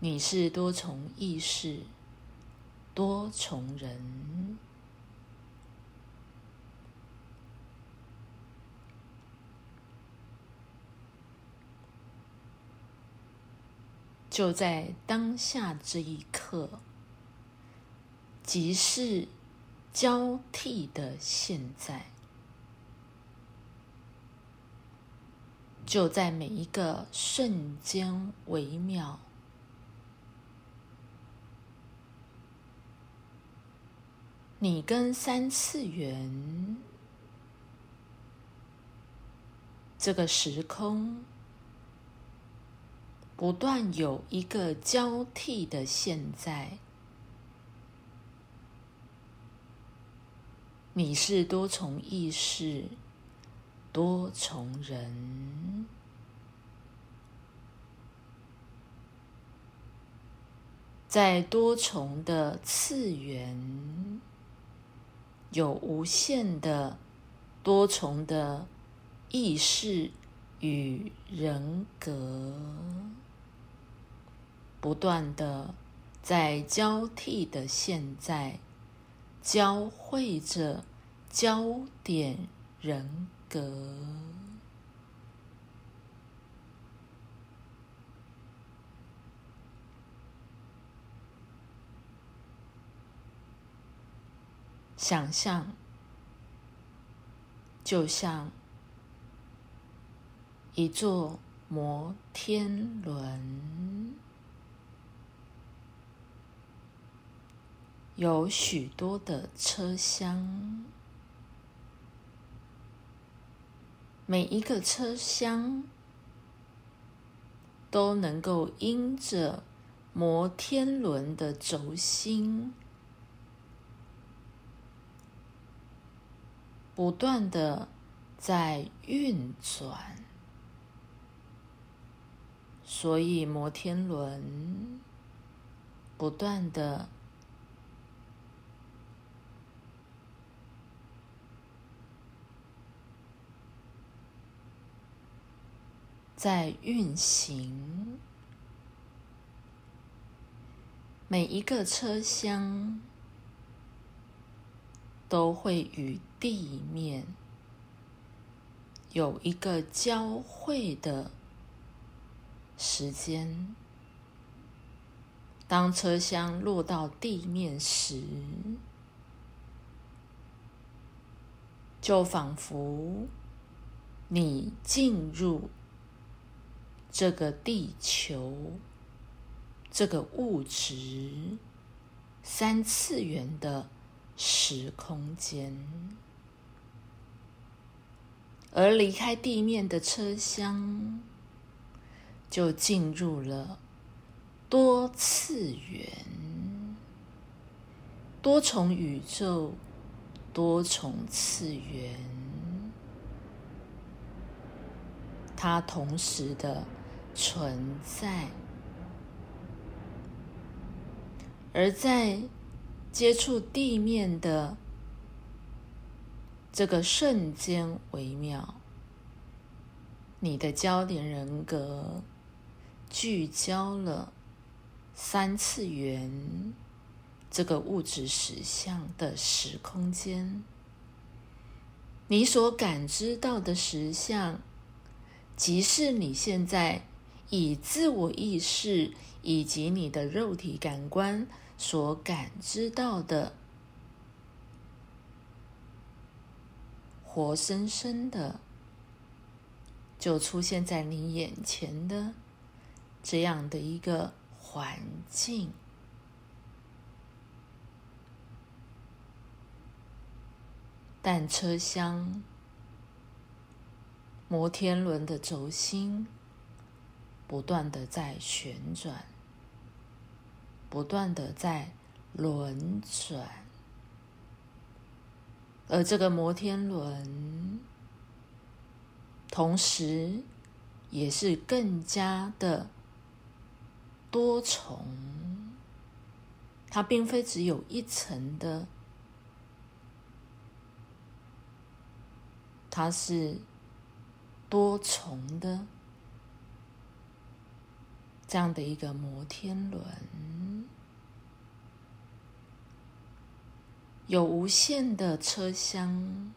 你是多重意识、多重人。就在当下这一刻，即是交替的现在，就在每一个瞬间微秒，你跟三次元这个时空。不断有一个交替的现在，你是多重意识、多重人，在多重的次元，有无限的多重的意识与人格。不断的在交替的现在，交汇着焦点人格，想象就像一座摩天轮。有许多的车厢，每一个车厢都能够因着摩天轮的轴心，不断的在运转，所以摩天轮不断的。在运行，每一个车厢都会与地面有一个交汇的时间。当车厢落到地面时，就仿佛你进入。这个地球，这个物质，三次元的时空间，而离开地面的车厢，就进入了多次元、多重宇宙、多重次元，它同时的。存在，而在接触地面的这个瞬间微妙，你的焦点人格聚焦了三次元这个物质实相的时空间，你所感知到的实相，即是你现在。以自我意识以及你的肉体感官所感知到的，活生生的，就出现在你眼前的这样的一个环境。但车厢、摩天轮的轴心。不断的在旋转，不断的在轮转，而这个摩天轮，同时也是更加的多重，它并非只有一层的，它是多重的。这样的一个摩天轮，有无限的车厢，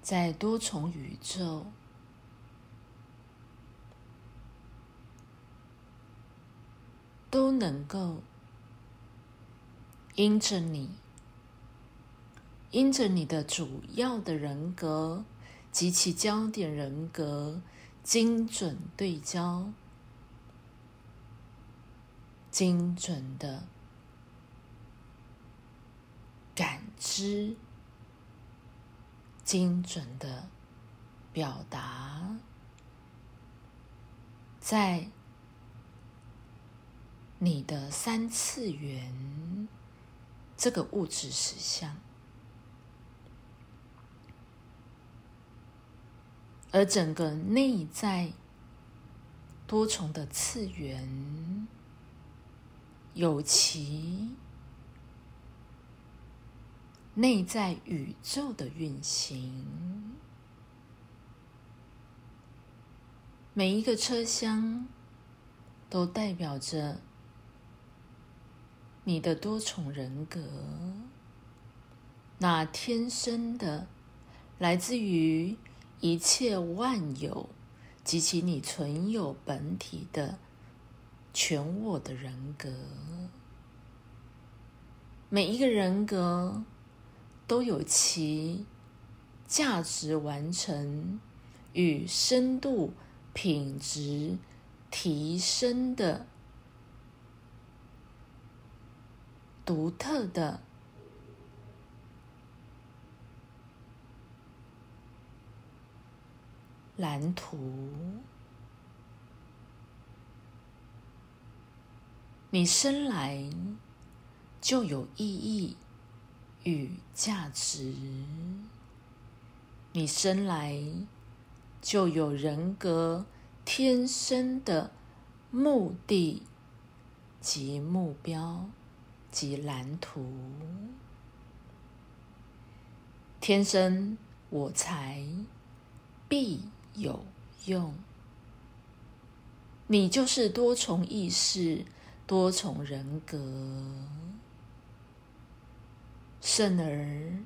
在多重宇宙都能够因着你，因着你的主要的人格及其焦点人格。精准对焦，精准的感知，精准的表达，在你的三次元这个物质实相。而整个内在多重的次元，有其内在宇宙的运行，每一个车厢都代表着你的多重人格，那天生的来自于。一切万有及其你存有本体的全我的人格，每一个人格都有其价值完成与深度品质提升的独特的。蓝图，你生来就有意义与价值，你生来就有人格天生的目的及目标及蓝图，天生我才必。有用，你就是多重意识、多重人格。甚而，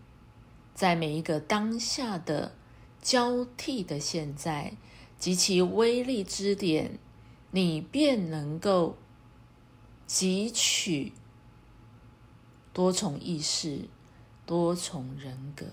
在每一个当下的交替的现在及其威力之点，你便能够汲取多重意识、多重人格。